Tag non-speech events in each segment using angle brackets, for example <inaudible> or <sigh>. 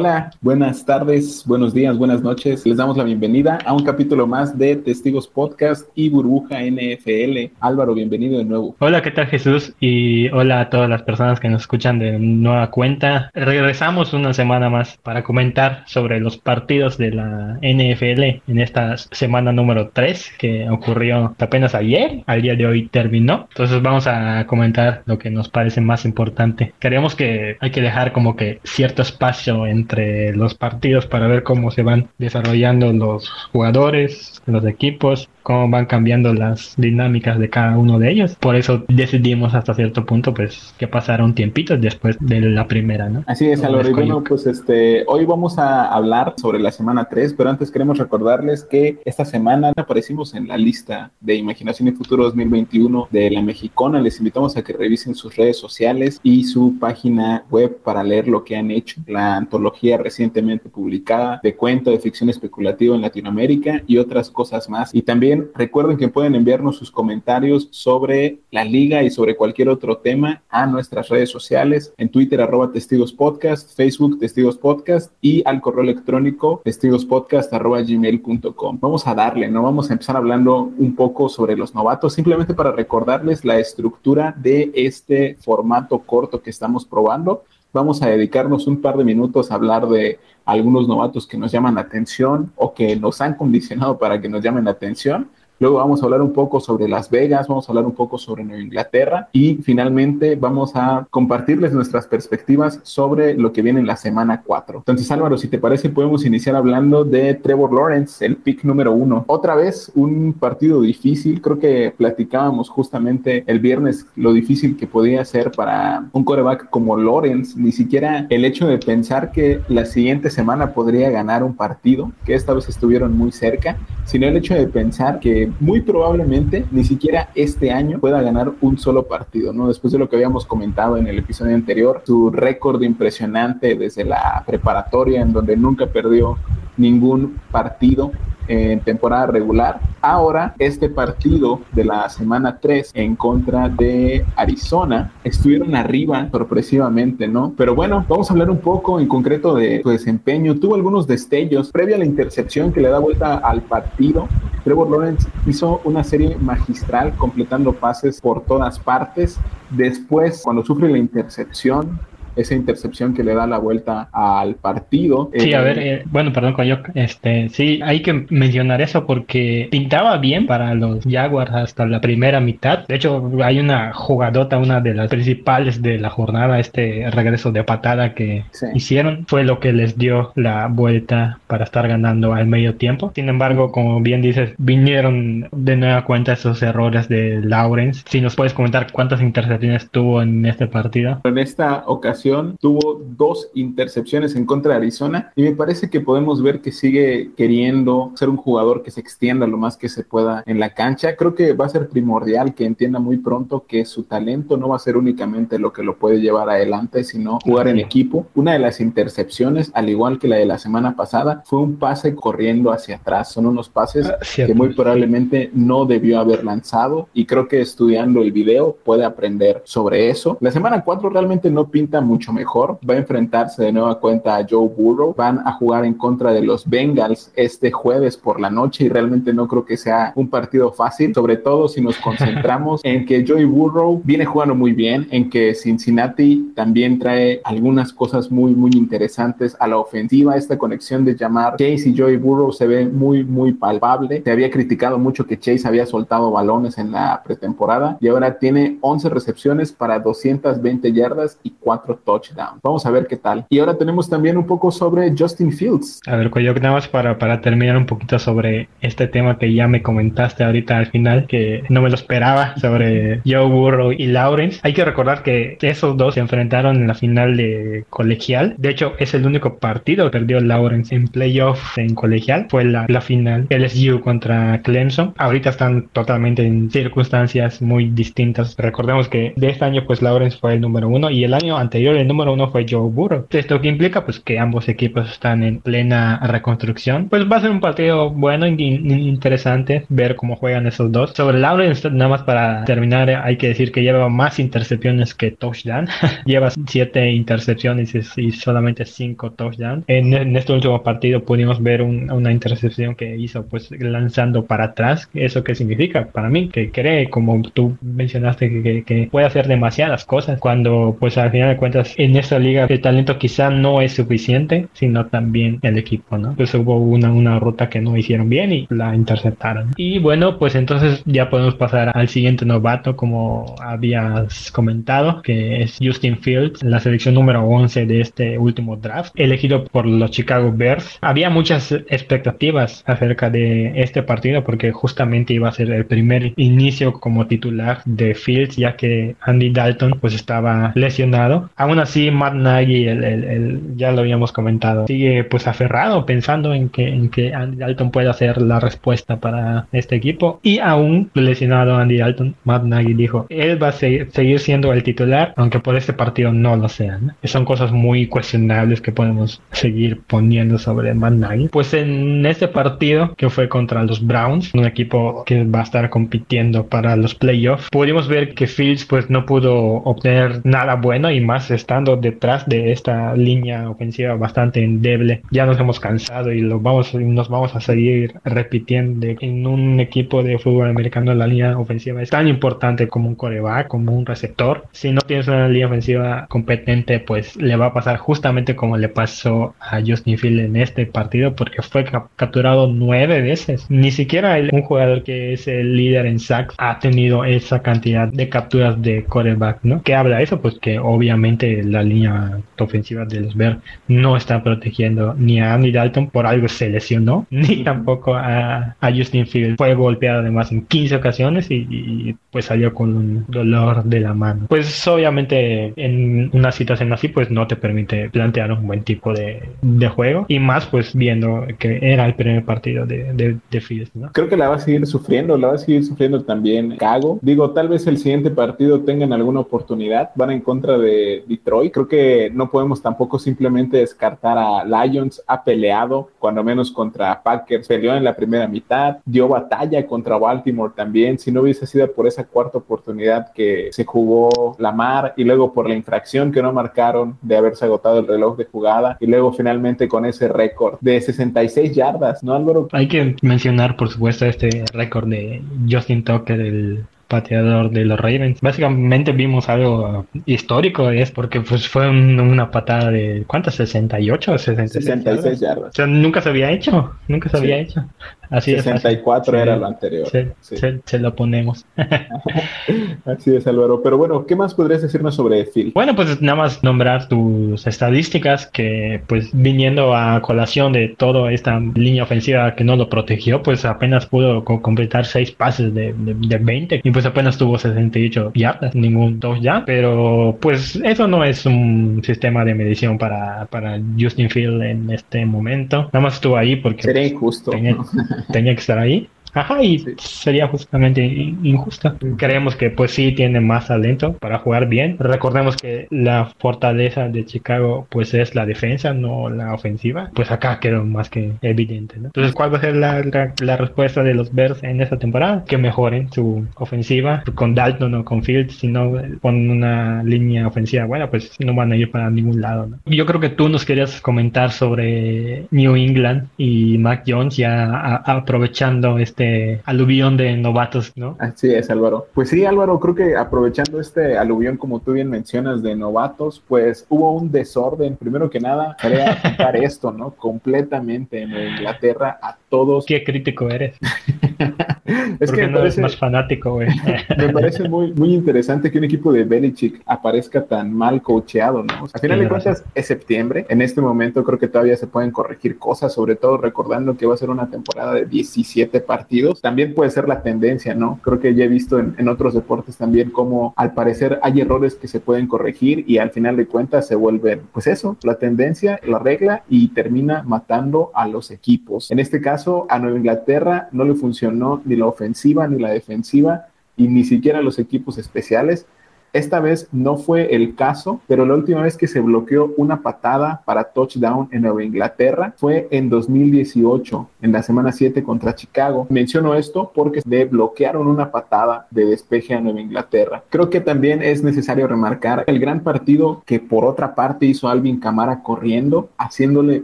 Hola, buenas tardes, buenos días, buenas noches. Les damos la bienvenida a un capítulo más de Testigos Podcast y Burbuja NFL. Álvaro, bienvenido de nuevo. Hola, ¿qué tal Jesús? Y hola a todas las personas que nos escuchan de nueva cuenta. Regresamos una semana más para comentar sobre los partidos de la NFL en esta semana número 3 que ocurrió apenas ayer. Al día de hoy terminó. Entonces vamos a comentar lo que nos parece más importante. Queremos que hay que dejar como que cierto espacio en entre los partidos para ver cómo se van desarrollando los jugadores, los equipos, cómo van cambiando las dinámicas de cada uno de ellos. Por eso decidimos hasta cierto punto pues que pasara un tiempito después de la primera, ¿no? Así es, Álvaro. Bueno, pues este, hoy vamos a hablar sobre la semana 3, pero antes queremos recordarles que esta semana aparecimos en la lista de Imaginación y Futuro 2021 de la Mexicana. Les invitamos a que revisen sus redes sociales y su página web para leer lo que han hecho. La antología recientemente publicada de cuento de ficción especulativa en Latinoamérica y otras cosas más. Y también recuerden que pueden enviarnos sus comentarios sobre la liga y sobre cualquier otro tema a nuestras redes sociales, en Twitter arroba testigos podcast, Facebook testigos podcast y al correo electrónico testigospodcast arroba gmail.com. Vamos a darle, ¿no? Vamos a empezar hablando un poco sobre los novatos, simplemente para recordarles la estructura de este formato corto que estamos probando vamos a dedicarnos un par de minutos a hablar de algunos novatos que nos llaman la atención o que nos han condicionado para que nos llamen la atención. Luego vamos a hablar un poco sobre Las Vegas, vamos a hablar un poco sobre Nueva Inglaterra y finalmente vamos a compartirles nuestras perspectivas sobre lo que viene en la semana 4. Entonces Álvaro, si te parece podemos iniciar hablando de Trevor Lawrence, el pick número uno. Otra vez un partido difícil, creo que platicábamos justamente el viernes lo difícil que podía ser para un coreback como Lawrence, ni siquiera el hecho de pensar que la siguiente semana podría ganar un partido, que esta vez estuvieron muy cerca, sino el hecho de pensar que muy probablemente ni siquiera este año pueda ganar un solo partido, ¿no? Después de lo que habíamos comentado en el episodio anterior, su récord impresionante desde la preparatoria en donde nunca perdió ningún partido en temporada regular. Ahora, este partido de la semana 3 en contra de Arizona estuvieron arriba sorpresivamente, ¿no? Pero bueno, vamos a hablar un poco en concreto de su desempeño. Tuvo algunos destellos previa a la intercepción que le da vuelta al partido. Trevor Lawrence hizo una serie magistral completando pases por todas partes. Después, cuando sufre la intercepción, esa intercepción que le da la vuelta al partido. Sí, a ver, eh, eh, bueno, perdón, yo, este, sí, hay que mencionar eso porque pintaba bien para los Jaguars hasta la primera mitad. De hecho, hay una jugadota, una de las principales de la jornada, este regreso de patada que hicieron, fue lo que les dio la vuelta para estar ganando al medio tiempo. Sin embargo, como bien dices, vinieron de nueva cuenta esos errores de Lawrence. Si nos puedes comentar cuántas intercepciones tuvo en este partido. En esta ocasión, tuvo dos intercepciones en contra de Arizona y me parece que podemos ver que sigue queriendo ser un jugador que se extienda lo más que se pueda en la cancha. Creo que va a ser primordial que entienda muy pronto que su talento no va a ser únicamente lo que lo puede llevar adelante, sino jugar en equipo. Una de las intercepciones, al igual que la de la semana pasada, fue un pase corriendo hacia atrás. Son unos pases ah, que muy probablemente no debió haber lanzado y creo que estudiando el video puede aprender sobre eso. La semana 4 realmente no pinta mucho mejor. Va a enfrentarse de nueva cuenta a Joe Burrow. Van a jugar en contra de los Bengals este jueves por la noche y realmente no creo que sea un partido fácil, sobre todo si nos concentramos en que Joey Burrow viene jugando muy bien, en que Cincinnati también trae algunas cosas muy, muy interesantes a la ofensiva. Esta conexión de llamar Chase y Joey Burrow se ve muy, muy palpable. Se había criticado mucho que Chase había soltado balones en la pretemporada y ahora tiene 11 recepciones para 220 yardas y 4 touchdown. Vamos a ver qué tal. Y ahora tenemos también un poco sobre Justin Fields. A ver, yo nada más para, para terminar un poquito sobre este tema que ya me comentaste ahorita al final, que no me lo esperaba, sobre Joe Burrow y Lawrence. Hay que recordar que esos dos se enfrentaron en la final de colegial. De hecho, es el único partido que perdió Lawrence en playoff en colegial. Fue la, la final LSU contra Clemson. Ahorita están totalmente en circunstancias muy distintas. Recordemos que de este año, pues Lawrence fue el número uno y el año anterior anterior el número uno fue Joe Burrow. Esto que implica pues que ambos equipos están en plena reconstrucción. Pues va a ser un partido bueno y interesante ver cómo juegan esos dos. Sobre Lawrence, nada más para terminar, hay que decir que lleva más intercepciones que touchdown. <laughs> lleva siete intercepciones y solamente cinco touchdowns. En, en este último partido pudimos ver una intercepción que hizo pues lanzando para atrás. ¿Eso qué significa? Para mí, que cree, como tú mencionaste, que, que, puede hacer demasiadas cosas cuando pues al final de cuentas en esta liga el talento quizá no es suficiente, sino también el equipo, ¿no? Pues hubo una, una ruta que no hicieron bien y la interceptaron. Y bueno, pues entonces ya podemos pasar al siguiente novato, como habías comentado, que es Justin Fields, la selección número 11 de este último draft, elegido por los Chicago Bears. Había muchas expectativas acerca de este partido porque justamente iba a ser el primer inicio como titular de Fields, ya que Andy Dalton pues estaba lesionado. Aún así, Matt Nagy, el, ya lo habíamos comentado, sigue pues aferrado pensando en que, en que Andy Dalton pueda ser la respuesta para este equipo. Y aún lesionado Andy Dalton, Matt Nagy dijo, él va a seguir, siendo el titular, aunque por este partido no lo sea. Son cosas muy cuestionables que podemos seguir poniendo sobre Matt Nagy. Pues en este partido que fue contra los Browns, un equipo que va a estar compitiendo para los playoffs, pudimos ver que Fields pues no pudo obtener nada bueno y más estando detrás de esta línea ofensiva bastante endeble. Ya nos hemos cansado y lo vamos, nos vamos a seguir repitiendo en un equipo de fútbol americano la línea ofensiva es tan importante como un coreback, como un receptor. Si no tienes una línea ofensiva competente, pues le va a pasar justamente como le pasó a Justin Field en este partido porque fue capturado nueve veces. Ni siquiera un jugador que es el líder en sacks ha tenido esa cantidad de capturas de coreback, ¿no? ¿Qué habla eso? Pues que obviamente la línea ofensiva de los Bears no está protegiendo ni a Andy Dalton por algo se lesionó, <laughs> ni tampoco a, Justin Field. Fue golpeado además en 15 ocasiones y, pues salió con un dolor de la mano. Pues obviamente en una situación así pues no te permite plantear un buen tipo de, de juego y más pues viendo que era el primer partido de, de, de Fields, ¿no? Creo que la va a seguir sufriendo, la va a seguir sufriendo también Cago. Digo, tal vez el siguiente partido tengan alguna oportunidad, van en contra de Detroit. Creo que no podemos tampoco simplemente descartar a Lions, ha peleado cuando menos contra Packers, peleó en la primera mitad, dio batalla contra Baltimore también. Si no hubiese sido por esa cuarta oportunidad que se jugó Lamar y luego por la infracción que no marcaron de haberse agotado el reloj de jugada y luego finalmente con ese récord de 66 yardas, ¿no, Álvaro? Hay que mencionar, por supuesto, este récord de Justin Tucker, el pateador de los Ravens. Básicamente vimos algo histórico, es porque pues fue una patada de ¿cuántas? 68 o 66, yardas. O sea, nunca se había hecho, nunca se había hecho. Así 64 era lo anterior. Se, lo ponemos. <laughs> Así es, Álvaro. Pero bueno, ¿qué más podrías decirnos sobre Phil? Bueno, pues nada más nombrar tus estadísticas que pues viniendo a colación de toda esta línea ofensiva que no lo protegió, pues apenas pudo completar 6 pases de, de, 20 y pues apenas tuvo 68 yardas, ningún 2 ya. Pero pues eso no es un sistema de medición para, para Justin Field en este momento. Nada más estuvo ahí porque... Sería pues, injusto. tenía <laughs> que estar ahí. Ajá, y sería justamente injusta. Creemos que pues sí tiene más talento para jugar bien. Recordemos que la fortaleza de Chicago pues es la defensa, no la ofensiva. Pues acá quedó más que evidente, ¿no? Entonces, ¿cuál va a ser la, la, respuesta de los Bears en esta temporada? Que mejoren su ofensiva con Dalton o con Fields, si no con una línea ofensiva buena, pues no van a ir para ningún lado, ¿no? Yo creo que tú nos querías comentar sobre New England y Mac Jones ya aprovechando este este aluvión de novatos, ¿no? Así es, Álvaro. Pues sí, Álvaro, creo que aprovechando este aluvión, como tú bien mencionas, de novatos, pues hubo un desorden. Primero que nada, quería quitar <laughs> esto, ¿no? Completamente en Inglaterra a todos. Qué crítico eres. <laughs> es que no eres más fanático, güey. <laughs> me parece muy, muy interesante que un equipo de Belichick aparezca tan mal coacheado, ¿no? a final de cuentas, es septiembre. En este momento creo que todavía se pueden corregir cosas, sobre todo recordando que va a ser una temporada de 17 partidos. También puede ser la tendencia, ¿no? Creo que ya he visto en, en otros deportes también como al parecer hay errores que se pueden corregir y al final de cuentas se vuelven, pues eso, la tendencia, la regla y termina matando a los equipos. En este caso, a Nueva Inglaterra no le funcionó ni la ofensiva ni la defensiva y ni siquiera los equipos especiales. Esta vez no fue el caso, pero la última vez que se bloqueó una patada para touchdown en Nueva Inglaterra fue en 2018, en la semana 7 contra Chicago. Menciono esto porque le bloquearon una patada de despeje a Nueva Inglaterra. Creo que también es necesario remarcar el gran partido que por otra parte hizo Alvin Camara corriendo, haciéndole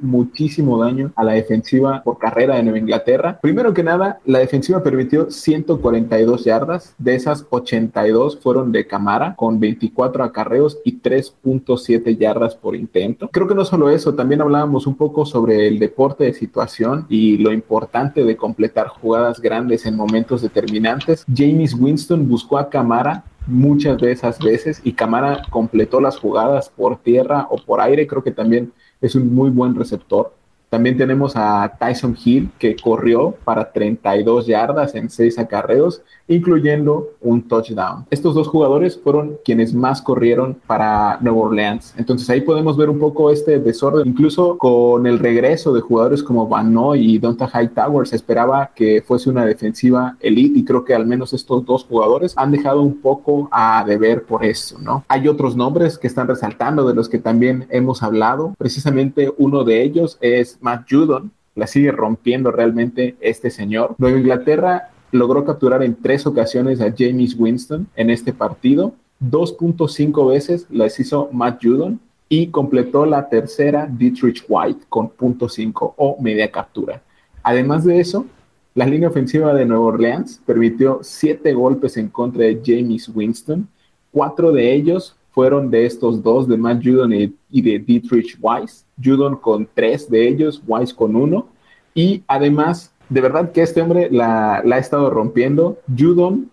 muchísimo daño a la defensiva por carrera de Nueva Inglaterra. Primero que nada, la defensiva permitió 142 yardas, de esas 82 fueron de Camara con 24 acarreos y 3.7 yardas por intento. Creo que no solo eso, también hablábamos un poco sobre el deporte de situación y lo importante de completar jugadas grandes en momentos determinantes. James Winston buscó a Camara muchas de esas veces y Camara completó las jugadas por tierra o por aire. Creo que también es un muy buen receptor. También tenemos a Tyson Hill que corrió para 32 yardas en 6 acarreos, incluyendo un touchdown. Estos dos jugadores fueron quienes más corrieron para Nueva Orleans. Entonces ahí podemos ver un poco este desorden. Incluso con el regreso de jugadores como Van Noy y Donta Hightower se esperaba que fuese una defensiva elite y creo que al menos estos dos jugadores han dejado un poco a deber por eso, ¿no? Hay otros nombres que están resaltando de los que también hemos hablado. Precisamente uno de ellos es Matt Judon, la sigue rompiendo realmente este señor. Nueva Inglaterra logró capturar en tres ocasiones a James Winston en este partido. 2.5 veces las hizo Matt Judon y completó la tercera Dietrich White con .5 o media captura. Además de eso, la línea ofensiva de Nueva Orleans permitió siete golpes en contra de James Winston. Cuatro de ellos fueron de estos dos, de Matt Judon y, de Dietrich Weiss. Judon con tres de ellos, Weiss con uno. Y además, de verdad que este hombre la, ha estado rompiendo. Judon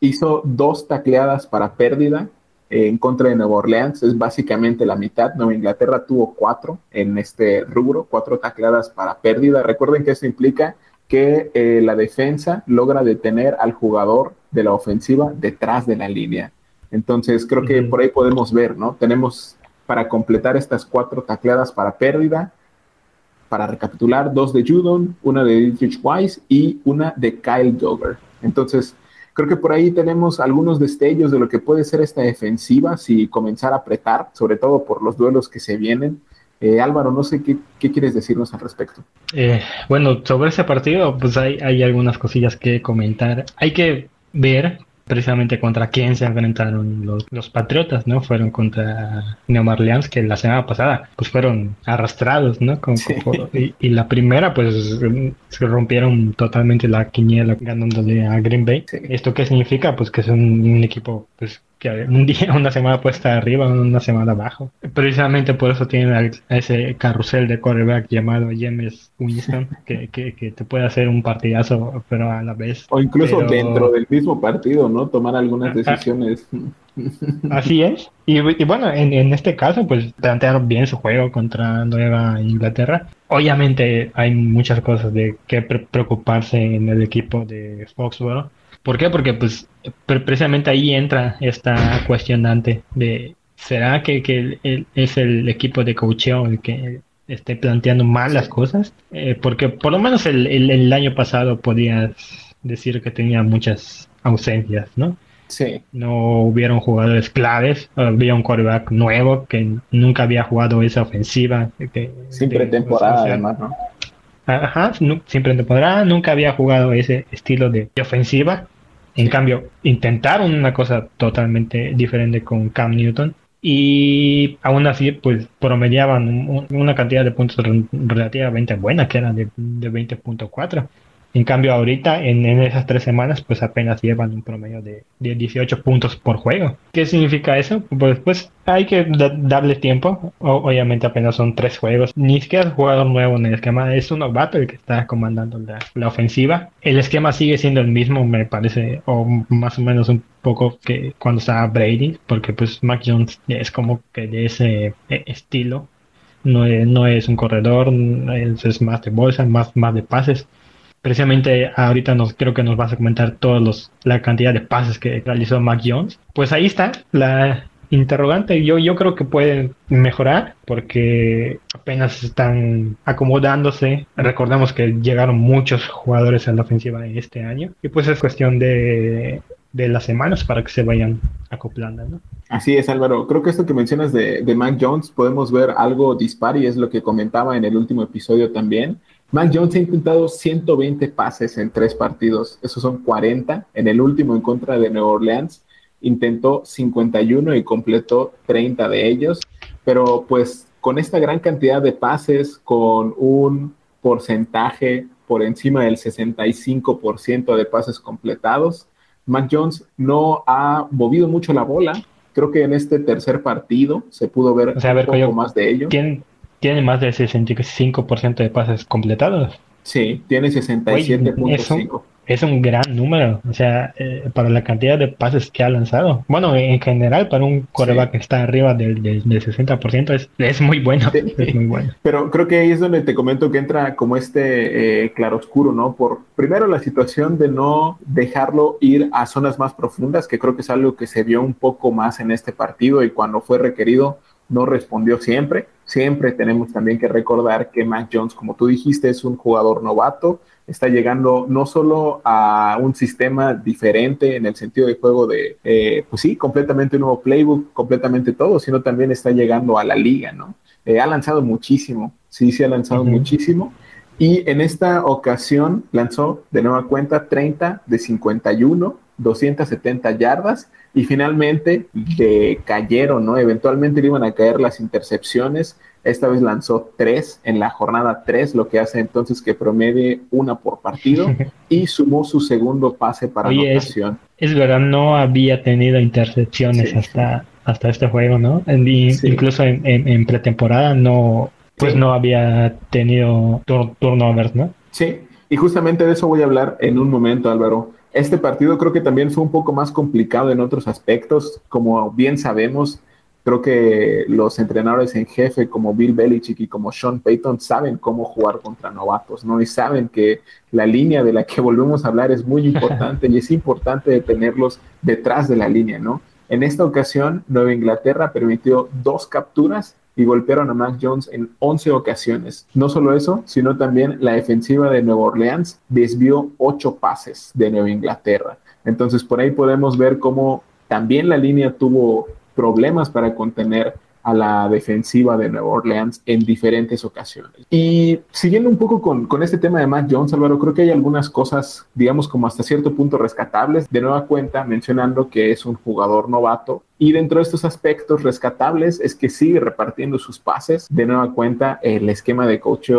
hizo dos tacleadas para pérdida en contra de Nueva Orleans, es básicamente la mitad. Nueva Inglaterra tuvo cuatro en este rubro, cuatro tacleadas para pérdida. Recuerden que esto implica que eh, la defensa logra detener al jugador de la ofensiva detrás de la línea. Entonces creo que por ahí podemos ver, ¿no? Tenemos para completar estas cuatro tacleadas para pérdida, para recapitular, dos de Judon, una de Dietrich Weiss y una de Kyle Dogger. Entonces, creo que por ahí tenemos algunos destellos de lo que puede ser esta defensiva si comenzar a apretar, sobre todo por los duelos que se vienen. Eh, Álvaro, no sé qué, quieres decirnos al respecto. Eh, bueno, sobre ese partido, pues hay, hay algunas cosillas que comentar. Hay que ver precisamente contra quién se enfrentaron los, los Patriotas, ¿no? Fueron contra New Orleans, que la semana pasada pues fueron arrastrados, ¿no? y, la primera pues se rompieron totalmente la quiniela ganándole a Green Bay. ¿Esto qué significa? Pues que es un equipo pues un día, <laughs> una semana puesta arriba, una semana abajo. Precisamente por eso tienen ese carrusel de quarterback llamado James Winston, <laughs> que, que, te puede hacer un partidazo, pero a la vez. O incluso dentro del mismo partido, ¿no? Tomar algunas decisiones. <laughs> Así es. Y, bueno, en, en, este caso, pues plantearon bien su juego contra Nueva Inglaterra. Obviamente hay muchas cosas de que preocuparse en el equipo de Foxborough ¿Por qué? Porque pues precisamente ahí entra esta cuestionante de ¿será que, es el equipo de coaching el que esté planteando mal las cosas? Eh, porque por lo menos el, año pasado podías decir que tenía muchas ausencias, ¿no? Sí. No hubieron jugadores claves, había un quarterback nuevo que nunca había jugado esa ofensiva. Que, Sin pretemporada, además, ¿no? Ajá, sin pretemporada, nunca había jugado ese estilo de ofensiva en cambio, intentaron una cosa totalmente diferente con Cam Newton y aún así, pues promediaban una cantidad de puntos relativamente buena, que era de, de 20.4. En cambio, ahorita, en, esas tres semanas, pues apenas llevan un promedio de, 18 puntos por juego. ¿Qué significa eso? Pues, pues hay que darle tiempo. obviamente apenas son tres juegos. Ni siquiera es jugador nuevo en el esquema. Es un novato el que está comandando la, ofensiva. El esquema sigue siendo el mismo, me parece, o más o menos un poco que cuando estaba Brady, porque pues Mac Jones es como que de ese eh, estilo. No es, no es un corredor, es, es más de bolsa, más, más de pases precisamente ahorita nos creo que nos vas a comentar todos los la cantidad de pases que realizó Mac Jones. Pues ahí está la interrogante. Yo yo creo que pueden mejorar porque apenas están acomodándose. Recordemos que llegaron muchos jugadores a la ofensiva este año y pues es cuestión de de las semanas para que se vayan acoplando. Así es, Álvaro. Creo que esto que mencionas de, de Mac Jones podemos ver algo dispar y es lo que comentaba en el último episodio también. Mac Jones ha intentado 120 pases en tres partidos, esos son 40. En el último en contra de Nueva Orleans intentó 51 y completó 30 de ellos, pero pues con esta gran cantidad de pases, con un porcentaje por encima del 65% de pases completados, Mac Jones no ha movido mucho la bola. Creo que en este tercer partido se pudo ver un poco más de ello. ¿Quién tiene más del 65% de pases completados? Sí, tiene 67.5 es un gran número, o sea, eh, para la cantidad de pases que ha lanzado. Bueno, en general, para un coreback que está arriba del, del, 60%, es, es, muy bueno, es muy bueno. Pero creo que ahí es donde te comento que entra como este eh, claroscuro, ¿no? Por primero la situación de no dejarlo ir a zonas más profundas, que creo que es algo que se vio un poco más en este partido y cuando fue requerido no respondió siempre. Siempre tenemos también que recordar que Mac Jones, como tú dijiste, es un jugador novato, está llegando no solo a un sistema diferente en el sentido de juego de, eh, pues sí, completamente un nuevo playbook, completamente todo, sino también está llegando a la liga, ¿no? Eh, ha lanzado muchísimo, sí, sí ha lanzado muchísimo. Y en esta ocasión lanzó de nueva cuenta 30 de 51, 270 yardas y finalmente cayeron, ¿no? Eventualmente le iban a caer las intercepciones. Esta vez lanzó tres en la jornada tres, lo que hace entonces que promedie una por partido <laughs> y sumó su segundo pase para la anotación. Es, verdad, no había tenido intercepciones hasta, hasta este juego, ¿no? Incluso en, pretemporada no, pues no había tenido turnovers, ¿no? Sí, y justamente de eso voy a hablar en un momento, Álvaro. Este partido creo que también fue un poco más complicado en otros aspectos. Como bien sabemos, creo que los entrenadores en jefe como Bill Belichick y como Sean Payton saben cómo jugar contra novatos, ¿no? Y saben que la línea de la que volvemos a hablar es muy <laughs> importante y es importante tenerlos detrás de la línea, ¿no? En esta ocasión, Nueva Inglaterra permitió dos capturas y golpearon a Mac Jones en 11 ocasiones. No solo eso, sino también la defensiva de Nueva Orleans desvió 8 pases de Nueva Inglaterra. Entonces por ahí podemos ver cómo también la línea tuvo problemas para contener a la defensiva de Nueva Orleans en diferentes ocasiones. Y siguiendo un poco con, con, este tema de Matt Jones, Álvaro, creo que hay algunas cosas, digamos, como hasta cierto punto rescatables. De nueva cuenta, mencionando que es un jugador novato. Y dentro de estos aspectos rescatables es que sigue repartiendo sus pases. De nueva cuenta, el esquema de coach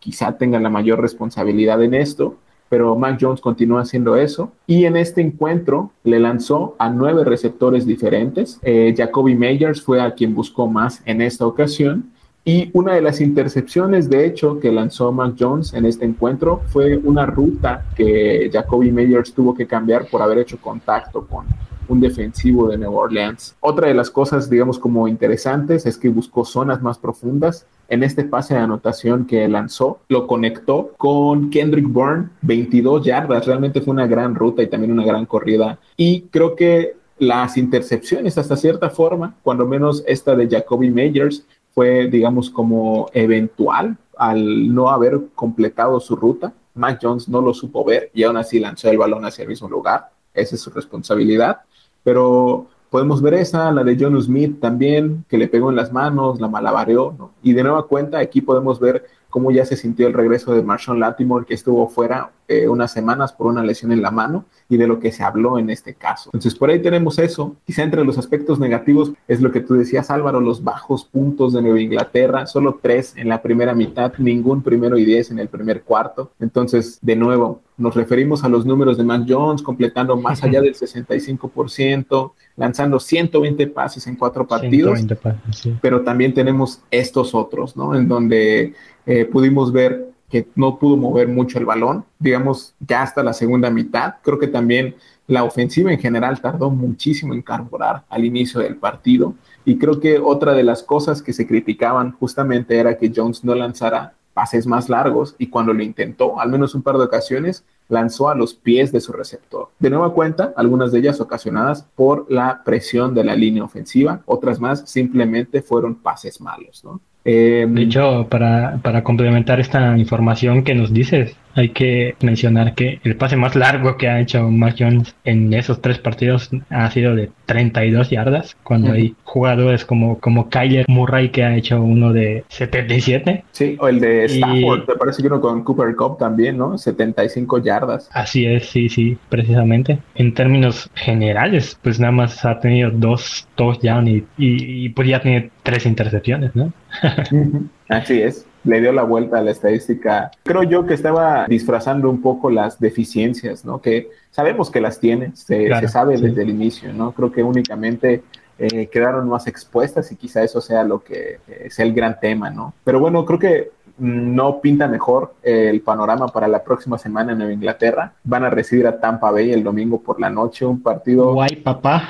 quizá tenga la mayor responsabilidad en esto pero Mac Jones continúa haciendo eso. Y en este encuentro le lanzó a nueve receptores diferentes. Eh, Jacoby Meyers fue a quien buscó más en esta ocasión. Y una de las intercepciones, de hecho, que lanzó Mac Jones en este encuentro fue una ruta que Jacoby Meyers tuvo que cambiar por haber hecho contacto con un defensivo de Nueva Orleans. Otra de las cosas, digamos, como interesantes es que buscó zonas más profundas. En este pase de anotación que lanzó, lo conectó con Kendrick Bourne, 22 yardas. Realmente fue una gran ruta y también una gran corrida. Y creo que las intercepciones, hasta cierta forma, cuando menos esta de Jacoby Meyers, fue, digamos, como eventual al no haber completado su ruta. Mac Jones no lo supo ver y aún así lanzó el balón hacia el mismo lugar. Esa es su responsabilidad. Pero podemos ver esa, la de John Smith también, que le pegó en las manos, la malabareó, ¿no? Y de nueva cuenta, aquí podemos ver cómo ya se sintió el regreso de Marshawn Latimore, que estuvo fuera eh, unas semanas por una lesión en la mano y de lo que se habló en este caso. Entonces, por ahí tenemos eso. Quizá entre los aspectos negativos es lo que tú decías, Álvaro, los bajos puntos de Nueva Inglaterra, solo tres en la primera mitad, ningún primero y diez en el primer cuarto. Entonces, de nuevo, nos referimos a los números de Mac Jones, completando más allá del 65%, lanzando 120 pases en cuatro partidos, pero también tenemos estos otros, ¿no? En donde eh, pudimos ver que no pudo mover mucho el balón, digamos, ya hasta la segunda mitad. Creo que también la ofensiva en general tardó muchísimo en carburar al inicio del partido. Y creo que otra de las cosas que se criticaban justamente era que Jones no lanzara pases más largos y cuando lo intentó, al menos un par de ocasiones, lanzó a los pies de su receptor. De nueva cuenta, algunas de ellas ocasionadas por la presión de la línea ofensiva, otras más simplemente fueron pases malos, ¿no? Eh, de hecho, para, para, complementar esta información que nos dices, hay que mencionar que el pase más largo que ha hecho Mac Jones en esos tres partidos ha sido de 32 yardas, cuando hay jugadores como, como Kyler Murray que ha hecho uno de 77. Sí, o el de Stafford, me parece que uno con Cooper Cup también, ¿no? 75 yardas. Así es, sí, sí, precisamente. En términos generales, pues nada más ha tenido dos touchdowns y, y, y pues ya tiene tres intercepciones, ¿no? <laughs> Así es le dio la vuelta a la estadística. Creo yo que estaba disfrazando un poco las deficiencias, ¿no? Que sabemos que las tiene, se, sabe desde el inicio, ¿no? Creo que únicamente eh, quedaron más expuestas y quizá eso sea lo que eh, sea el gran tema, ¿no? Pero bueno, creo que no pinta mejor el panorama para la próxima semana en Nueva Inglaterra. Van a recibir a Tampa Bay el domingo por la noche, un partido guay, papá.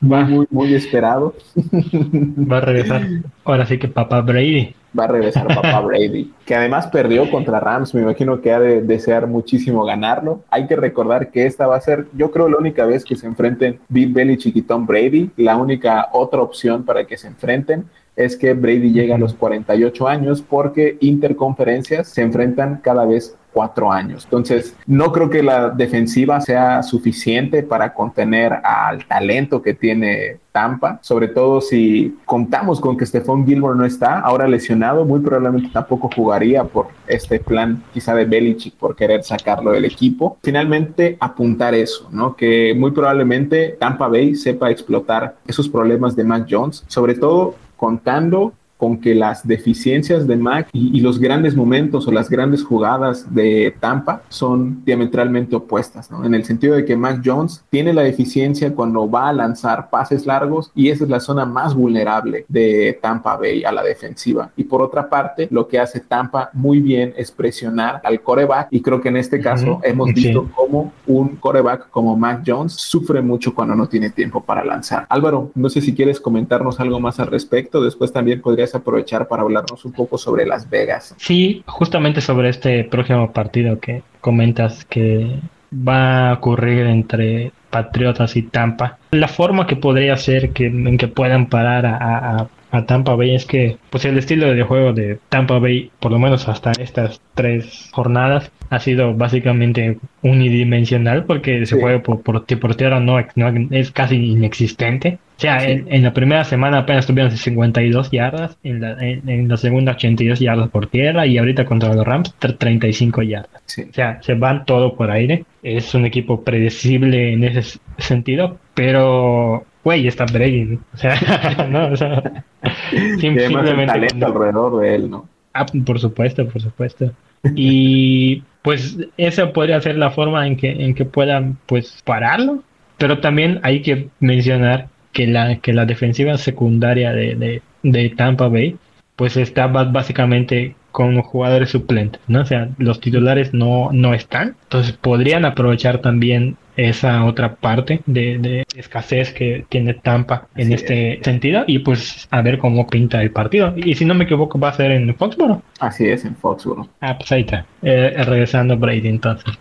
Muy, muy, muy esperado. <laughs> Va a regresar. Ahora sí que papá Brady va a regresar papá Brady, que además perdió contra Rams, me imagino que ha de desear muchísimo ganarlo. Hay que recordar que esta va a ser, yo creo, la única vez que se enfrenten Bill Belichick y Tom Brady, la única otra opción para que se enfrenten es que Brady llega a los 48 años porque interconferencias se enfrentan cada vez cuatro años. Entonces, no creo que la defensiva sea suficiente para contener al talento que tiene Tampa, sobre todo si contamos con que Stephon Gilmore no está, ahora lesionado, muy probablemente tampoco jugaría por este plan quizá de Belichick por querer sacarlo del equipo. Finalmente, apuntar eso, ¿no? Que muy probablemente Tampa Bay sepa explotar esos problemas de Mac Jones, sobre todo contando con que las deficiencias de Mac y, los grandes momentos o las grandes jugadas de Tampa son diametralmente opuestas, ¿no? En el sentido de que Mac Jones tiene la deficiencia cuando va a lanzar pases largos y esa es la zona más vulnerable de Tampa Bay a la defensiva. Y por otra parte, lo que hace Tampa muy bien es presionar al coreback y creo que en este caso hemos visto cómo un coreback como Mac Jones sufre mucho cuando no tiene tiempo para lanzar. Álvaro, no sé si quieres comentarnos algo más al respecto, después también podría aprovechar para hablarnos un poco sobre Las Vegas. Sí, justamente sobre este próximo partido que comentas que va a ocurrir entre Patriotas y Tampa. La forma que podría ser que, en que puedan parar a, a Tampa Bay es que pues el estilo de juego de Tampa Bay, por lo menos hasta estas tres jornadas, ha sido básicamente unidimensional porque ese juego por, por, por tierra no, es casi inexistente. O sea, en, la primera semana apenas tuvieron 52 yardas, en la, en, la segunda 82 yardas por tierra y ahorita contra los Rams 35 yardas. O sea, se van todo por aire. Es un equipo predecible en ese sentido, pero güey, está Brady. O sea, no, o sea, <laughs> <laughs> simplemente. talento alrededor de él, ¿no? Ah, por supuesto, por supuesto. Y pues esa podría ser la forma en que, en que puedan pues pararlo. Pero también hay que mencionar que la, que la defensiva secundaria de, de, de Tampa Bay pues está básicamente con jugadores suplentes, ¿no? O sea, los titulares no, no están, entonces podrían aprovechar también esa otra parte de, escasez que tiene Tampa en este sentido y pues a ver cómo pinta el partido. Y si no me equivoco va a ser en Foxboro. Así es, en Foxboro. Ah, pues ahí está, eh, regresando Brady entonces.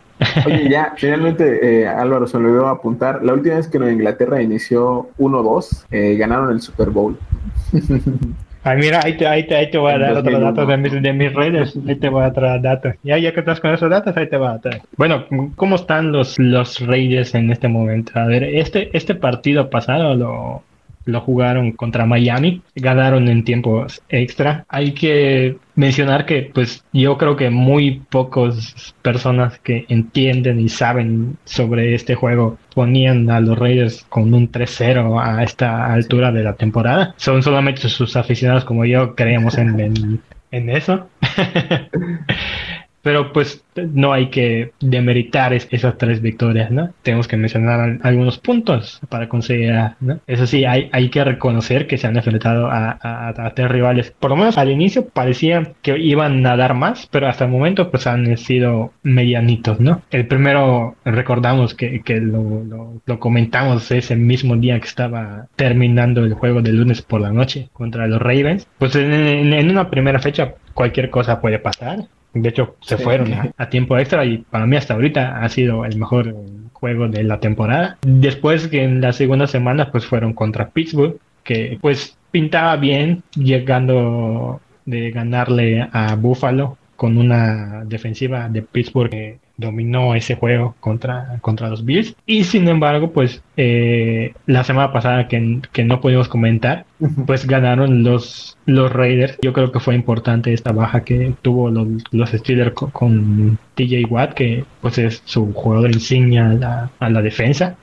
Oye, ya, finalmente, eh, Álvaro, se olvidó apuntar. La última vez que Inglaterra inició 1-2, eh, ganaron el Super Bowl. <laughs> Ay, mira, ahí te, ahí te, ahí te voy a dar otros datos de mis, de mis redes. Ahí te voy a traer datos. Ya, ya que estás con esos datos, ahí te voy a traer. Bueno, ¿cómo están los, los Reyes en este momento? A ver, este, este partido pasado lo, lo jugaron contra Miami, ganaron en tiempos extra. Hay que mencionar que pues yo creo que muy pocas personas que entienden y saben sobre este juego ponían a los Raiders con un 3-0 a esta altura de la temporada. Son solamente sus aficionados como yo creemos en, en, en eso. <laughs> Pero pues no hay que demeritar esas tres victorias, ¿no? Tenemos que mencionar algunos puntos para conseguir, ¿no? Eso sí, hay, hay que reconocer que se han enfrentado a, a, tres rivales. Por lo menos al inicio parecía que iban a dar más, pero hasta el momento pues han sido medianitos, ¿no? El primero, recordamos que, que lo, lo, comentamos ese mismo día que estaba terminando el juego de lunes por la noche contra los Ravens. Pues en, en una primera fecha cualquier cosa puede pasar. De hecho, se fueron a, tiempo extra y para mí hasta ahorita ha sido el mejor juego de la temporada. Después que en la segunda semana pues fueron contra Pittsburgh, que pues pintaba bien llegando de ganarle a Buffalo con una defensiva de Pittsburgh que dominó ese juego contra, contra los Bills. Y sin embargo, pues eh, la semana pasada que, que, no pudimos comentar, pues ganaron los, los Raiders. Yo creo que fue importante esta baja que tuvo los, los Steelers con, TJ Watt, que pues es su jugador insignia a la, a la defensa.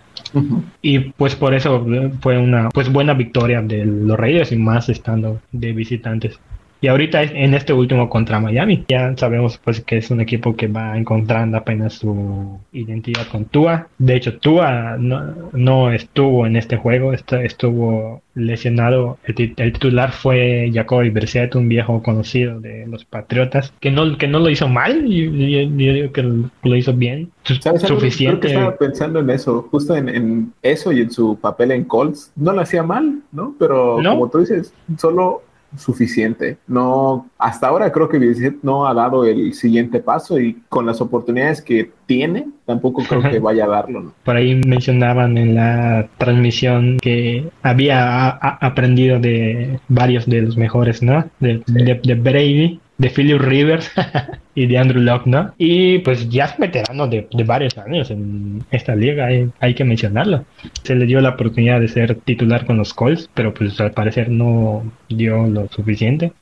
Y pues por eso fue una pues buena victoria de los Raiders y más estando de visitantes. Y ahorita en este último contra Miami, ya sabemos pues que es un equipo que va encontrando apenas su identidad con Tua. De hecho, Tua no, estuvo en este juego, estuvo lesionado. El, titular fue Jacoby Brissett, un viejo conocido de los Patriotas, que no, que no lo hizo mal, yo, digo que lo hizo bien. Suficiente. estaba pensando en eso, justo en, eso y en su papel en Colts. No lo hacía mal, ¿no? Pero como tú dices, solo suficiente. No, hasta ahora creo que Vicente no ha dado el siguiente paso y con las oportunidades que tiene, tampoco creo que vaya a darlo. Por ahí mencionaban en la transmisión que había aprendido de varios de los mejores, ¿no? De, de Brady de Philip Rivers <laughs> y de Andrew Locke, ¿no? Y pues ya es veterano de, varios años en esta liga, hay, que mencionarlo. Se le dio la oportunidad de ser titular con los Colts, pero pues al parecer no dio lo suficiente.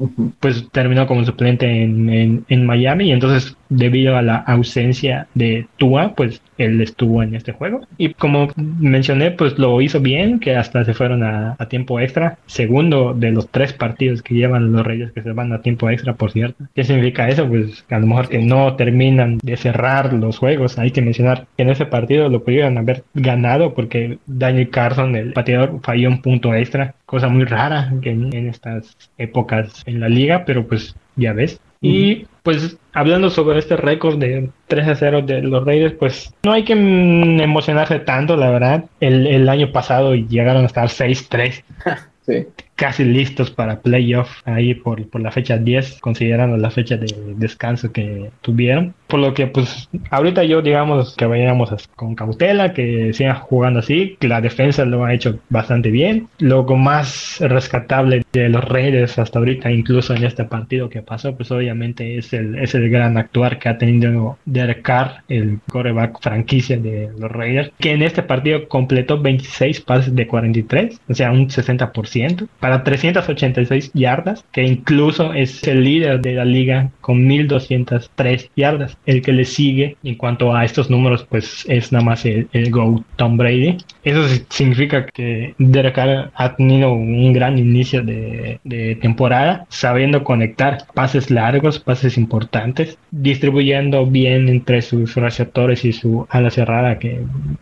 Pues terminó como suplente en, en Miami y entonces debido a la ausencia de Tua, pues él estuvo en este juego. Y como mencioné, pues lo hizo bien, que hasta se fueron a, tiempo extra. Segundo de los tres partidos que llevan los Reyes que se van a tiempo extra, por cierto. ¿Qué significa eso? Pues a lo mejor que no terminan de cerrar los juegos. Hay que mencionar que en ese partido lo pudieron haber ganado porque Daniel Carson, el pateador, falló un punto extra. Cosa muy rara en, en estas épocas en la liga, pero pues ya ves. Y pues hablando sobre este récord de 3 a 0 de los Raiders, pues no hay que emocionarse tanto, la verdad. El, el año pasado llegaron a estar 6-3. <laughs> sí casi listos para playoff ahí por, por la fecha 10, considerando la fecha de descanso que tuvieron. Por lo que, pues, ahorita yo, digamos, que vayamos con cautela, que sigan jugando así, que la defensa lo ha hecho bastante bien. Lo más rescatable de los Raiders hasta ahorita, incluso en este partido que pasó, pues obviamente es el, es el gran actuar que ha tenido Derek Carr, el coreback franquicia de los Raiders, que en este partido completó 26 pases de 43, o sea, un 60% para 386 yardas, que incluso es el líder de la liga con 1203 yardas. El que le sigue en cuanto a estos números, pues es nada más el, GO Tom Brady. Eso significa que Derek Carr ha tenido un gran inicio de, de temporada, sabiendo conectar pases largos, pases importantes, distribuyendo bien entre sus receptores y su ala cerrada, que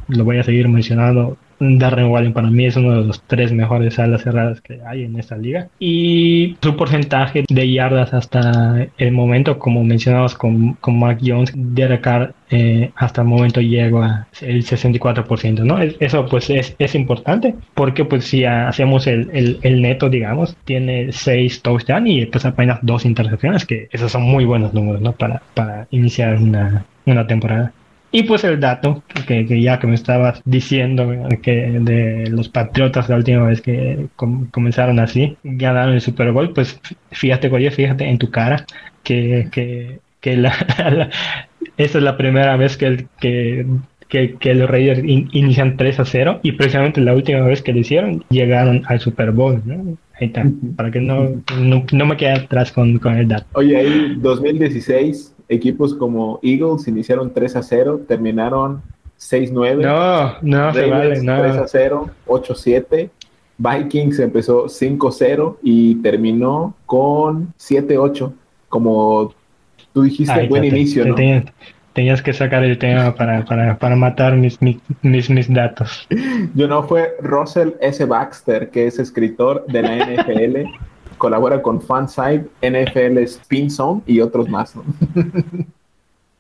lo voy a seguir mencionando Darren Wallen para mí es uno de los tres mejores alas cerradas que hay en esta liga. Y su porcentaje de yardas hasta el momento, como mencionamos con, con Mark Jones, Derek Carr eh, hasta el momento llega el 64%, ¿no? Eso pues es, es importante porque pues si hacemos el, el, neto, digamos, tiene 6 touchdowns y pues apenas dos intercepciones, que esos son muy buenos números, ¿no? Para, para iniciar una, una temporada. Y pues el dato que, ya que me estabas diciendo que de los Patriotas la última vez que comenzaron así, ganaron el Super Bowl, pues fíjate, oye, fíjate en tu cara que, que, que <laughs> la, esa es la primera vez que, que, que, los Raiders inician 3 a 0 y precisamente la última vez que lo hicieron llegaron al Super Bowl, ¿no? Ahí está, para que no, no, me quede atrás con, con el dato. Oye, ahí 2016 equipos como Eagles iniciaron 3 a 0, terminaron 6-9. No, no se vale, no. 3 a 0, 8-7. Vikings empezó 5-0 y terminó con 7-8. Como tú dijiste, buen inicio, ¿no? tenías que sacar el tema para, para, para matar mis, mis, mis, datos. <laughs> Yo no, fue Russell S. Baxter, que es escritor de la NFL colabora con Fanside, NFL Spin Zone y otros más.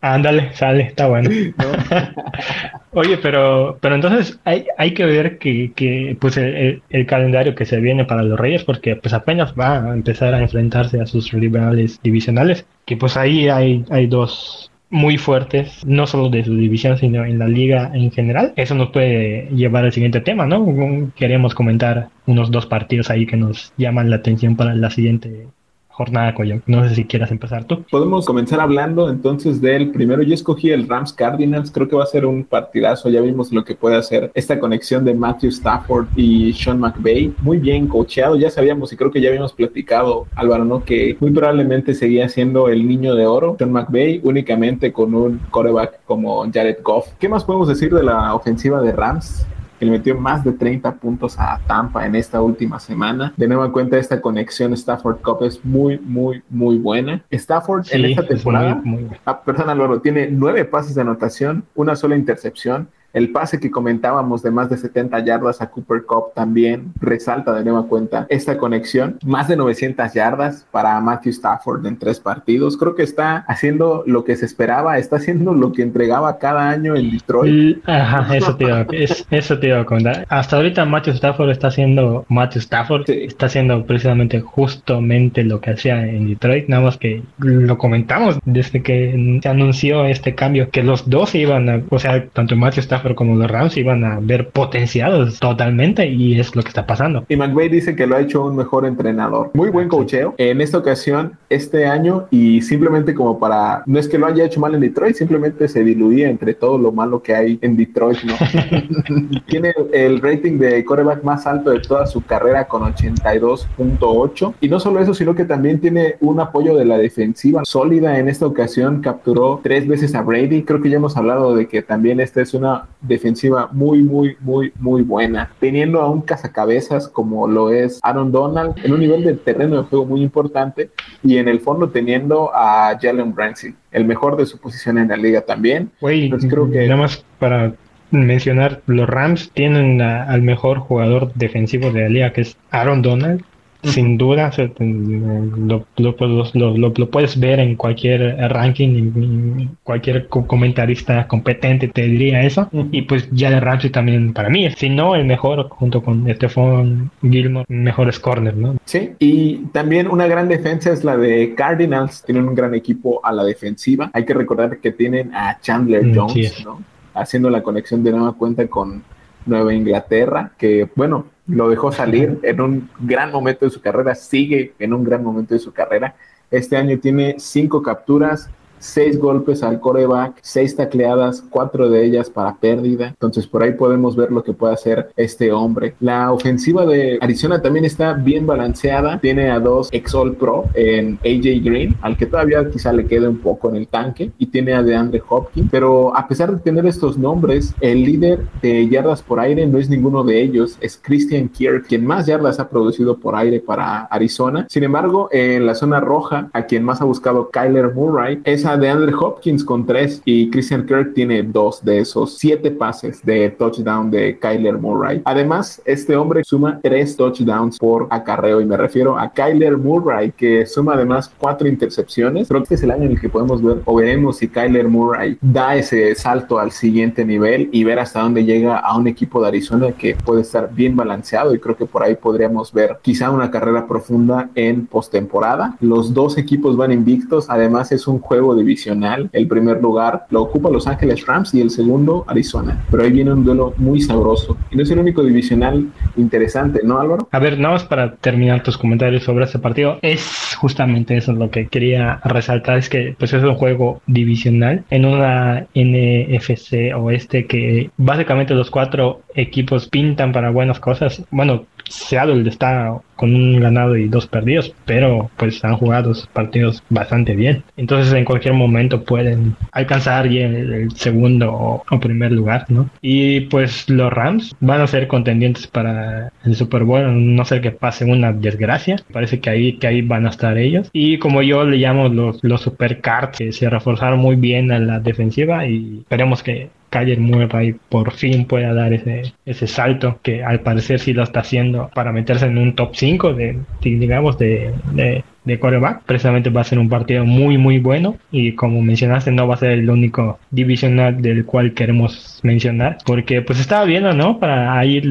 Ándale, sale, está bueno. <laughs> Oye, pero, pero entonces hay, hay que ver que, que pues el, calendario que se viene para los Reyes, porque pues apenas va a empezar a enfrentarse a sus rivales divisionales, que pues ahí hay, hay dos, muy fuertes, no solo de su división, sino en la liga en general. Eso nos puede llevar al siguiente tema, ¿no? Queremos comentar unos dos partidos ahí que nos llaman la atención para la siguiente jornada, Coyo. No sé si quieras empezar tú. Podemos comenzar hablando entonces del primero. Yo escogí el Rams Cardinals. Creo que va a ser un partidazo. Ya vimos lo que puede hacer esta conexión de Matthew Stafford y Sean McVay. Muy bien coacheado. Ya sabíamos y creo que ya habíamos platicado, Álvaro, ¿no? Que muy probablemente seguía siendo el niño de oro, Sean McVay, únicamente con un coreback como Jared Goff. ¿Qué más podemos decir de la ofensiva de Rams? Que le metió más de 30 puntos a Tampa en esta última semana. De nuevo en cuenta, esta conexión Stafford Cup es muy, muy, muy buena. Stafford en esta temporada, muy, ah, perdón, Álvaro, tiene nueve pases de anotación, una sola intercepción el pase que comentábamos de más de 70 yardas a Cooper Cup también resalta de nueva cuenta esta conexión. Más de 900 yardas para Matthew Stafford en tres partidos. Creo que está haciendo lo que se esperaba, está haciendo lo que entregaba cada año en Detroit. Ajá, eso te iba, eso te iba a contar. Hasta ahorita Matthew Stafford está haciendo, Matthew Stafford está haciendo precisamente justamente lo que hacía en Detroit, nada más que lo comentamos desde que se anunció este cambio, que los dos iban a, o sea, tanto Matthew Stafford como los Rams iban a ver potenciados totalmente y es lo que está pasando. Y McVay dice que lo ha hecho un mejor entrenador. Muy buen cocheo en esta ocasión, este año y simplemente como para, no es que lo haya hecho mal en Detroit, simplemente se diluía entre todo lo malo que hay en Detroit, ¿no? <laughs> Tiene el rating de coreback más alto de toda su carrera con 82.8 y no solo eso, sino que también tiene un apoyo de la defensiva sólida. En esta ocasión capturó tres veces a Brady. Creo que ya hemos hablado de que también esta es una defensiva muy, muy, muy, muy buena, teniendo a un cazacabezas como lo es Aaron Donald en un nivel de terreno de juego muy importante y en el fondo teniendo a Jalen Ramsey, el mejor de su posición en la liga también. Creo que... Nada más para mencionar, los Rams tienen al mejor jugador defensivo de la liga, que es Aaron Donald, sin duda, lo, lo, puedes ver en cualquier ranking, cualquier comentarista competente te diría eso. Y pues ya de Ramsey también para mí, si no el mejor, junto con Stephon Gilmore, mejores corners, ¿no? Sí, y también una gran defensa es la de Cardinals, tienen un gran equipo a la defensiva. Hay que recordar que tienen a Chandler mm, Jones, ¿no? Haciendo la conexión de nueva cuenta con Nueva Inglaterra, que bueno, lo dejó salir en un gran momento de su carrera, sigue en un gran momento de su carrera. Este año tiene cinco capturas, seis golpes al coreback, seis tacleadas, cuatro de ellas para pérdida. Entonces por ahí podemos ver lo que puede hacer este hombre. La ofensiva de Arizona también está bien balanceada. Tiene a dos ex All Pro en AJ Green, al que todavía quizá le quede un poco en el tanque, y tiene a DeAndre Hopkins. Pero a pesar de tener estos nombres, el líder de yardas por aire no es ninguno de ellos, es Christian Kirk, quien más yardas ha producido por aire para Arizona. Sin embargo, en la zona roja, a quien más ha buscado Kyler Murray es de Andre Hopkins con tres y Christian Kirk tiene dos de esos siete pases de touchdown de Kyler Murray. Además, este hombre suma tres touchdowns por acarreo y me refiero a Kyler Murray que suma además cuatro intercepciones. Creo que este es el año en el que podemos ver o veremos si Kyler Murray da ese salto al siguiente nivel y ver hasta dónde llega a un equipo de Arizona que puede estar bien balanceado y creo que por ahí podríamos ver quizá una carrera profunda en postemporada. Los dos equipos van invictos, además es un juego divisional. El primer lugar lo ocupa Los Ángeles Rams y el segundo Arizona. Pero ahí viene un duelo muy sabroso. Y no es el único divisional interesante, ¿no, Álvaro? A ver, nada más para terminar tus comentarios sobre ese partido. Es justamente eso lo que quería resaltar. Es que pues es un juego divisional en una NFC oeste que básicamente los cuatro equipos pintan para buenas cosas. Bueno, Seattle está con un ganado y dos perdidos, pero pues han jugado partidos bastante bien. Entonces en cualquier momento pueden alcanzar el, segundo o, primer lugar, ¿no? Y pues los Rams van a ser contendientes para el Super Bowl, no sé que pase una desgracia. Parece que ahí, que ahí van a estar ellos. Y como yo le llamo los, los Super Cards, que se reforzaron muy bien a la defensiva y esperemos que Kyler Murray por fin pueda dar ese, ese salto que al parecer sí lo está haciendo para meterse en un top 5 de, digamos, de, de, de quarterback. Precisamente va a ser un partido muy, muy bueno. Y como mencionaste, no va a ser el único divisional del cual queremos mencionar. Porque pues estaba viendo, ¿no? Para ir...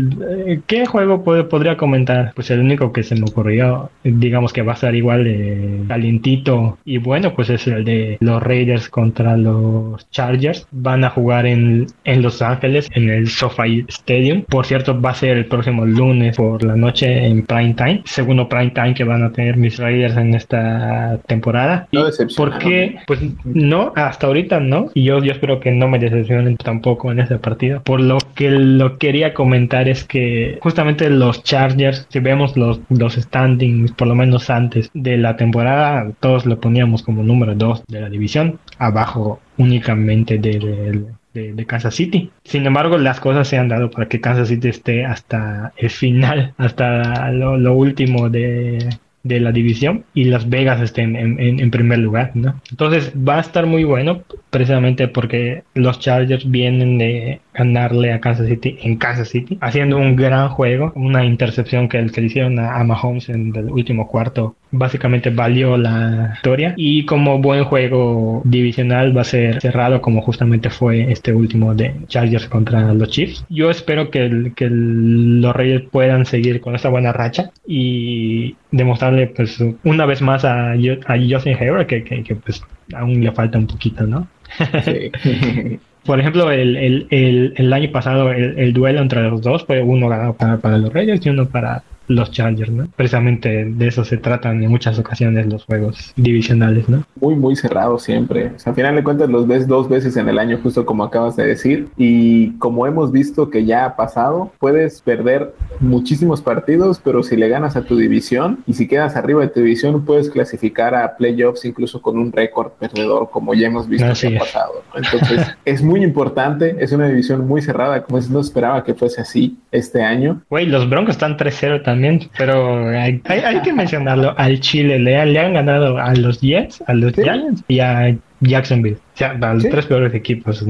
Eh, ¿Qué juego podría comentar? Pues el único que se me ocurrió, digamos que va a ser igual de calientito y bueno, pues es el de los Raiders contra los Chargers. Van a jugar en, en Los Ángeles, en el SoFi Stadium. Por cierto, va a ser el próximo lunes por la noche en prime time. Segundo prime time que van a tener mis Raiders en en esta temporada. No Porque, pues no, hasta ahorita no. Y yo, yo espero que no me decepcionen tampoco en ese partido. Por lo que lo quería comentar es que justamente los Chargers, si vemos los, los standings, por lo menos antes de la temporada, todos lo poníamos como número 2 de la división, abajo únicamente del de, Kansas City. Sin embargo, las cosas se han dado para que Kansas City esté hasta el final, hasta lo, último de, la división y Las Vegas estén en, en, primer lugar, ¿no? Entonces va a estar muy bueno precisamente porque los Chargers vienen de ganarle a Kansas City en Kansas City, haciendo un gran juego, una intercepción que, que le hicieron a, a Mahomes en el último cuarto básicamente valió la victoria y como buen juego divisional va a ser cerrado como justamente fue este último de Chargers contra los Chiefs. Yo espero que, que los Reyes puedan seguir con esta buena racha y demostrarle pues una vez más a, a Justin Herbert que, que, pues aún le falta un poquito, ¿no? <laughs> Por ejemplo, el, el, el, año pasado el, duelo entre los dos fue uno ganado para, para los Reyes y uno para los Chargers, ¿no? Precisamente de eso se tratan en muchas ocasiones los juegos divisionales, ¿no? Muy, muy cerrado siempre. O sea, al final de cuentas los ves dos veces en el año, justo como acabas de decir. Y como hemos visto que ya ha pasado, puedes perder muchísimos partidos, pero si le ganas a tu división y si quedas arriba de tu división, puedes clasificar a playoffs incluso con un récord perdedor, como ya hemos visto que ha pasado. Entonces, <laughs> es muy importante, es una división muy cerrada, como no esperaba que fuese así este año. Güey, los Broncos están 3-0 también pero hay, que mencionarlo. Al Chile le, le, han ganado a los Jets, a los Giants y a Jacksonville. O sea, los tres peores equipos.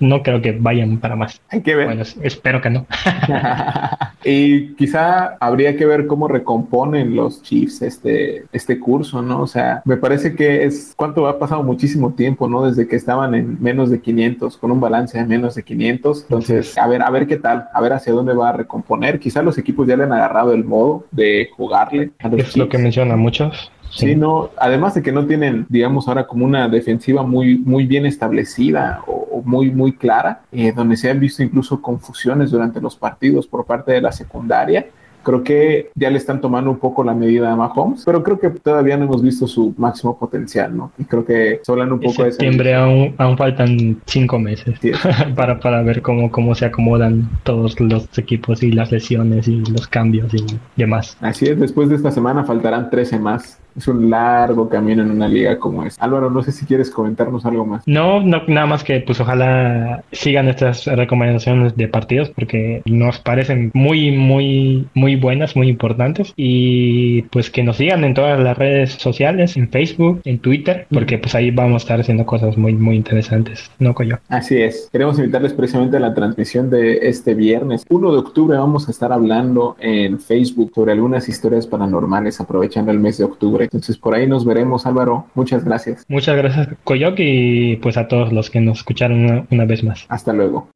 ¿no? creo que vayan para más. Hay que ver. Bueno, espero que no. <laughs> <laughs> y quizá habría que ver cómo recomponen los Chiefs este, este curso, ¿no? O sea, me parece que es cuánto ha pasado muchísimo tiempo, ¿no? Desde que estaban en menos de 500, con un balance de menos de 500. Entonces, a ver, a ver qué tal, a ver hacia dónde va a recomponer. Quizá los equipos ya le han agarrado el modo de jugarle. es lo que mencionan muchos. Sí. no, además de que no tienen, digamos, ahora como una defensiva muy, muy bien establecida o, muy, muy clara, eh, donde se han visto incluso confusiones durante los partidos por parte de la secundaria. Creo que ya le están tomando un poco la medida a Mahomes, pero creo que todavía no hemos visto su máximo potencial, ¿no? Y creo que se hablan un poco de septiembre aún, aún faltan cinco meses <laughs> para, para ver cómo, cómo se acomodan todos los equipos y las lesiones y los cambios y demás. Así es, después de esta semana faltarán 13 más es un largo camino en una liga como esta. Álvaro, no sé si quieres comentarnos algo más. No, no nada más que pues ojalá sigan estas recomendaciones de partidos porque nos parecen muy, muy, muy buenas, muy importantes y pues que nos sigan en todas las redes sociales, en Facebook, en Twitter, porque pues ahí vamos a estar haciendo cosas muy, muy interesantes, ¿no, Coyo? Así es. Queremos invitarles precisamente a la transmisión de este viernes. 1 de octubre vamos a estar hablando en Facebook sobre algunas historias paranormales aprovechando el mes de octubre entonces por ahí nos veremos, Álvaro. Muchas gracias. Muchas gracias, Coyoc, y pues a todos los que nos escucharon una, una vez más. Hasta luego.